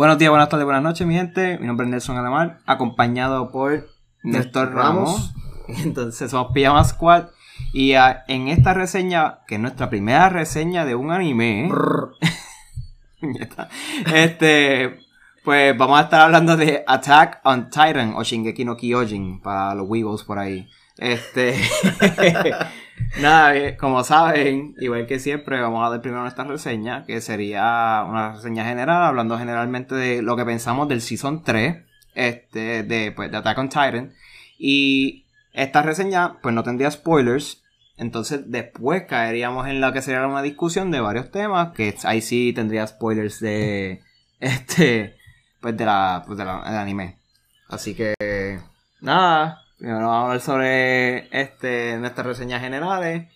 Buenos días, buenas tardes, buenas noches, mi gente. Mi nombre es Nelson Alamar, acompañado por Néstor Ramos. Entonces somos Pijama Squad. Y ah, en esta reseña, que es nuestra primera reseña de un anime, está. este, pues vamos a estar hablando de Attack on Titan o Shingeki no Kyojin para los weebos por ahí. Este, nada, eh, como saben, igual que siempre, vamos a dar primero nuestra reseña, que sería una reseña general, hablando generalmente de lo que pensamos del Season 3, este, de, pues, de Attack on Titan. Y esta reseña, pues no tendría spoilers, entonces después caeríamos en la que sería una discusión de varios temas, que ahí sí tendría spoilers de, este, pues de la, pues de la, del anime. Así que, nada, Primero vamos a hablar sobre este, nuestras reseñas generales.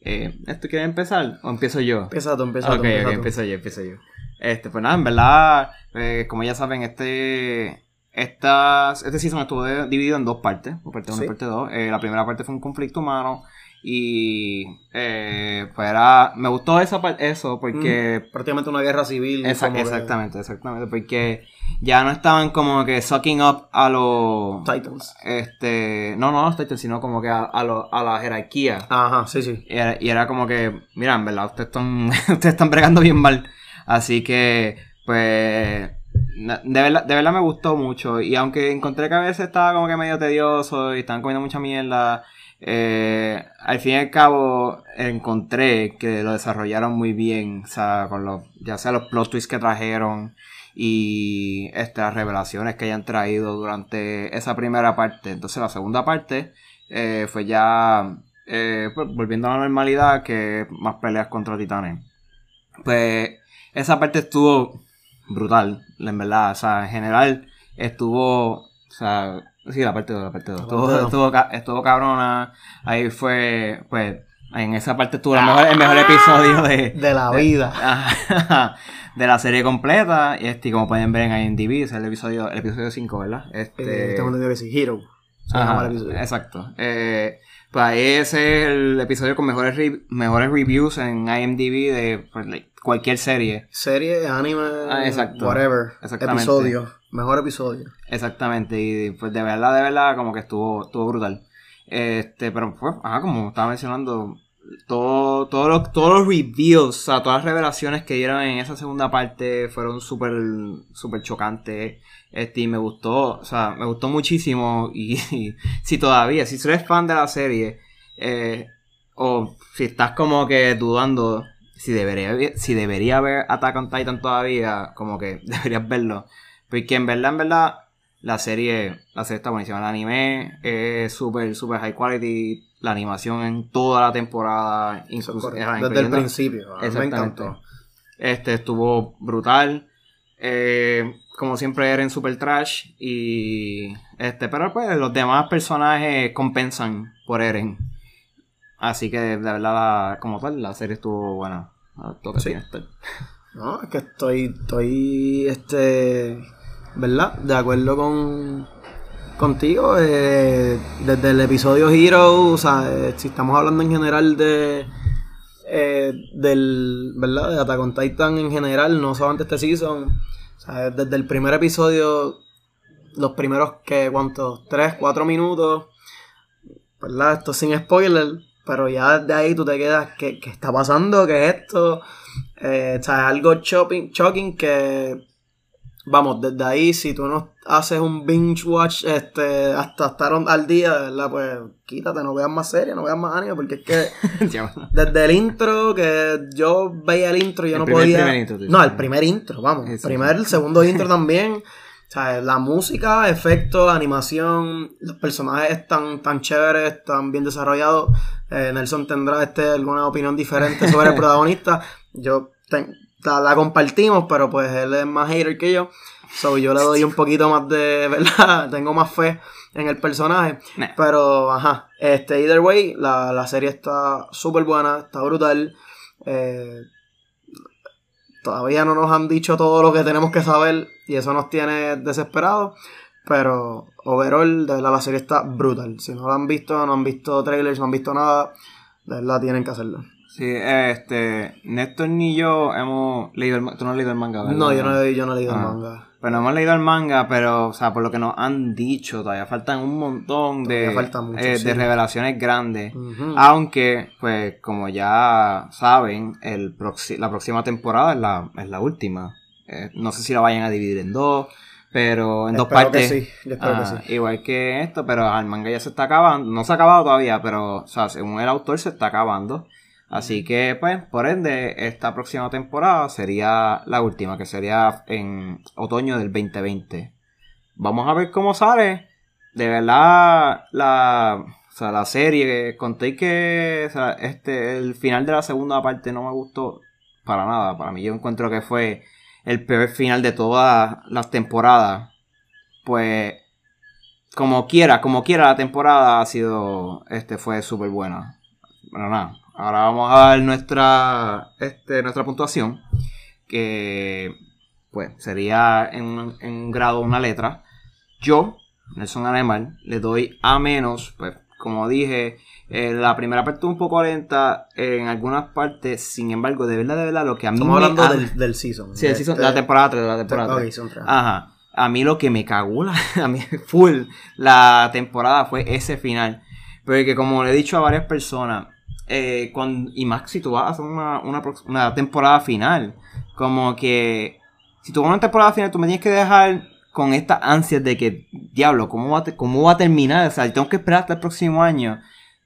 Eh, ¿Esto quiere empezar o empiezo yo? Empieza tú, empieza Ok, tú. ok, empieza tú. empiezo yo, empiezo yo. Este, pues nada, en verdad, eh, como ya saben, este, estas, este season estuvo de- dividido en dos partes, parte 1 Sí. y parte 2. la primera parte fue un conflicto humano y eh, pues era, me gustó esa eso, porque Prácticamente una guerra civil. Esa- como que- exactamente, exactamente, porque ya no estaban como que sucking up a los Titans. este, no, no los Titans, sino como que a, a, lo- a la jerarquía. Ajá, sí, sí. Y era, y era como que, mira, en verdad, ustedes están, ustedes están bregando bien mal. Así que, pues, de verdad, de verdad me gustó mucho. Y aunque encontré que a veces estaba como que medio tedioso y estaban comiendo mucha mierda, eh, al fin y al cabo encontré que lo desarrollaron muy bien. O sea, con los, ya sea los plot twists que trajeron y estas revelaciones que hayan traído durante esa primera parte. Entonces la segunda parte eh, fue ya eh, pues, volviendo a la normalidad que más peleas contra titanes. Pues esa parte estuvo brutal, en verdad. O sea, en general estuvo, o sea, sí, la parte 2, la parte 2. La Estuvo, estuvo, estuvo cabrona. Ahí fue, pues, en esa parte estuvo la mejor- el mejor episodio de, De la vida. Ajá, de la serie completa. Y este, como pueden ver en IMDb, es el episodio, el episodio 5, ¿verdad? Este, entendido que sí, Hero. Ajá, el. Exacto. Eh, pues ahí ese es el episodio con mejores, re- mejores reviews en IMDb de pues, like, cualquier serie. Serie, anime, Ah, exacto. whatever. Exactamente. Episodio. Mejor episodio. Exactamente. Y pues de verdad, de verdad, como que estuvo, estuvo brutal. Este, pero pues, ajá, como estaba mencionando, todo, todo todos los reveals, o sea, todas las revelaciones que dieron en esa segunda parte fueron súper, súper chocantes. Este, y me gustó, o sea, me gustó muchísimo. Y, si todavía, si eres fan de la serie, eh, o si estás como que dudando si debería, si debería ver Attack on Titan todavía, como que deberías verlo. Porque en verdad, en verdad, la serie, la serie está buenísima. El anime es súper, súper high quality. La animación en toda la temporada. Incluso- Desde el principio. A mí me encantó. Este estuvo brutal. Eh, como siempre Eren super trash. Y. Este, pero pues los demás personajes compensan por Eren. Así que de verdad, la- como tal, la serie estuvo buena. A toque Sí. No, es que estoy, estoy, este, ¿verdad? De acuerdo con, contigo. eh, desde el episodio Hero, o sea, eh, si estamos hablando en general de, eh, del, ¿verdad? De Attack on Titan en general, no solamente este season. O sea, desde el primer episodio, los primeros, que ¿cuántos? Tres, cuatro minutos, ¿verdad? Esto sin spoiler, pero ya desde ahí tú te quedas, ¿qué, qué está pasando? ¿Qué es esto? Eh, o sea, es algo shocking, shocking que, vamos, desde ahí, si tú no haces un binge watch este, hasta estar al día, ¿verdad? Pues quítate, no veas más series, no veas más anime, porque es que desde el intro, que yo veía el intro y yo El no primer- podía... primer intro, tú no, el primer intro, vamos. El Eso. primer, el segundo intro también. O sea, la música, efectos, animación, los personajes están tan chéveres, están bien desarrollados. Eh, Nelson tendrá este alguna opinión diferente sobre el protagonista. Yo ten- la, la compartimos, pero pues él es más hater que yo. So yo le doy un poquito más de, ¿verdad? Tengo más fe en el personaje. Nah. Pero, ajá, este, either way, la, la serie está súper buena, está brutal. Eh, todavía no nos han dicho todo lo que tenemos que saber y eso nos tiene desesperados. Pero, overall, de verdad, la serie está brutal. Si no la han visto, no han visto trailers, no han visto nada, de verdad tienen que hacerlo. Sí, este, Néstor ni yo hemos leído el Tú no has leído el manga, ¿verdad? No, yo no, yo no he leído el Ah. manga. Bueno, hemos leído el manga, pero, o sea, por lo que nos han dicho, todavía faltan un montón de, mucho, eh, sí. de revelaciones grandes. Aunque, pues, como ya saben, el la próxima temporada es la, es la última. Eh, no sé si la vayan a dividir en dos, pero en dos partes. que sí, yo espero que Ah, sí. Igual que esto, pero el manga ya se está acabando. No se ha acabado todavía, pero, o sea, según el autor se está acabando. Así que, pues, por ende, esta próxima temporada sería la última, que sería en otoño del 2020. Vamos a ver cómo sale. De verdad, la, o sea, la serie, conté que o sea, este, el final de la segunda parte no me gustó para nada. Para mí yo encuentro que fue el peor final de todas las temporadas. Pues, como quiera, como quiera la temporada ha sido, este, fue súper buena. Bueno, nada. Ahora vamos a dar nuestra, este, nuestra puntuación. Que, pues, sería en, en grado una letra. Yo, Nelson Alemán, le doy A menos, pues, como dije, eh, la primera parte un poco lenta en algunas partes, sin embargo, de verdad, de verdad, lo que a mí Estamos me hablando ha- del, del season. Sí, el season- Este- la temporada 3, la temporada Ok, 3. son tres. Ajá. A mí lo que me cagó la, a mí full la temporada fue ese final. Porque como le he dicho a varias personas, eh, cuando, y más si tú vas a hacer una, una, temporada final, como que si tú vas a una temporada final, tú me tienes que dejar con estas ansias de que, diablo, ¿cómo va, cómo va a terminar? O sea, tengo que esperar hasta el próximo año.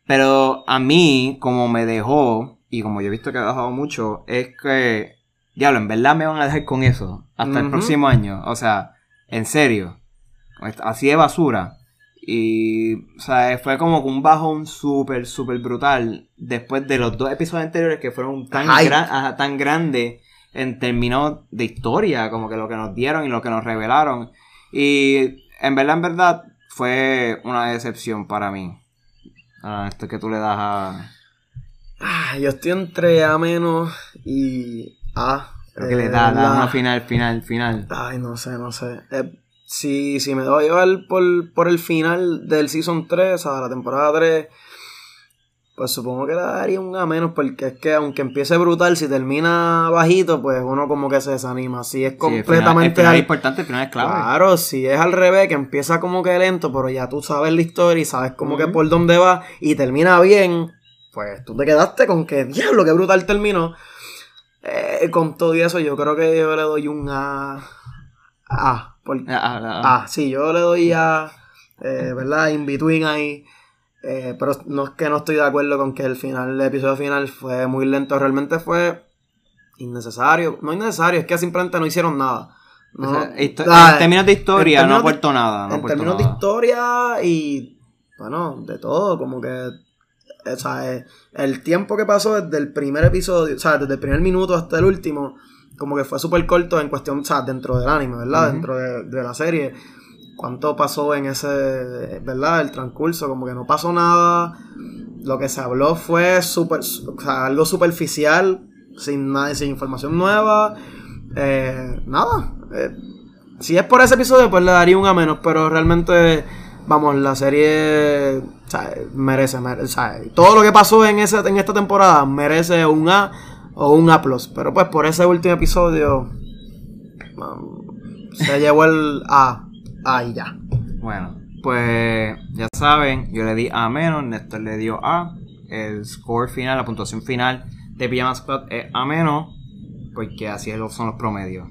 Pero a mí, como me dejó, y como yo he visto que ha dejado mucho, es que, diablo, en verdad me van a dejar con eso hasta el próximo año. O sea, en serio. Así de basura. Y, o sea, fue como un bajón súper, súper brutal. Después de los dos episodios anteriores que fueron tan, Ay. gran- ajá, tan grandes en términos de historia, como que lo que nos dieron y lo que nos revelaron. Y en verdad, en verdad, fue una decepción para mí. Ah, esto que tú le das a. Ah, yo estoy entre A menos y A. Lo que le Eh, da, da la- una final, final, final. Ay, no sé, no sé. Eh, si, si me doy a llevar por, por el final del Season 3, o sea, la temporada 3, pues supongo que le daría un A menos, porque es que aunque empiece brutal, si termina bajito, pues uno como que se desanima. Si es Sí, el final- el completamente... final al- es importante, el final es clave. Claro, si es al revés, que empieza como que lento, pero ya tú sabes la historia y sabes como que por dónde va y termina bien, pues tú te quedaste con que, diablo, qué brutal terminó. Eh, con todo y eso, yo creo que yo le doy un A. A. por- ah. A, sí, yo le doy A. eh, ¿Verdad? In between ahí. Eh, pero no es que no estoy de acuerdo con que el final, el episodio final fue muy lento. Realmente fue innecesario. No innecesario, es que simplemente no hicieron nada. No- O sea, histo- Ah, en términos de historia, no términos de- aportó nada. No en términos de nada. historia y bueno, de todo, como que o sea, eh, el tiempo que pasó desde el primer episodio, o sea, desde el primer minuto hasta el último, como que fue súper corto en cuestión, o sea, dentro del anime, ¿verdad? Dentro de, de la serie. ¿Cuánto pasó en ese, ¿verdad? El transcurso, como que no pasó nada. Lo que se habló fue súper, o sea, algo superficial, sin nada, sin información nueva. Eh, nada. eh, si es por ese episodio, pues le daría un A menos, pero realmente, vamos, la serie o sea, merece, mere- o sea, todo lo que pasó en, esa, en esta temporada merece un A o un A+. Pero pues por ese último episodio se llevó el A, A y ya. Bueno, pues ya saben, yo le di A menos, Néstor le dio A. El score final, la puntuación final de Pijama Squad es A menos, porque así son los promedios.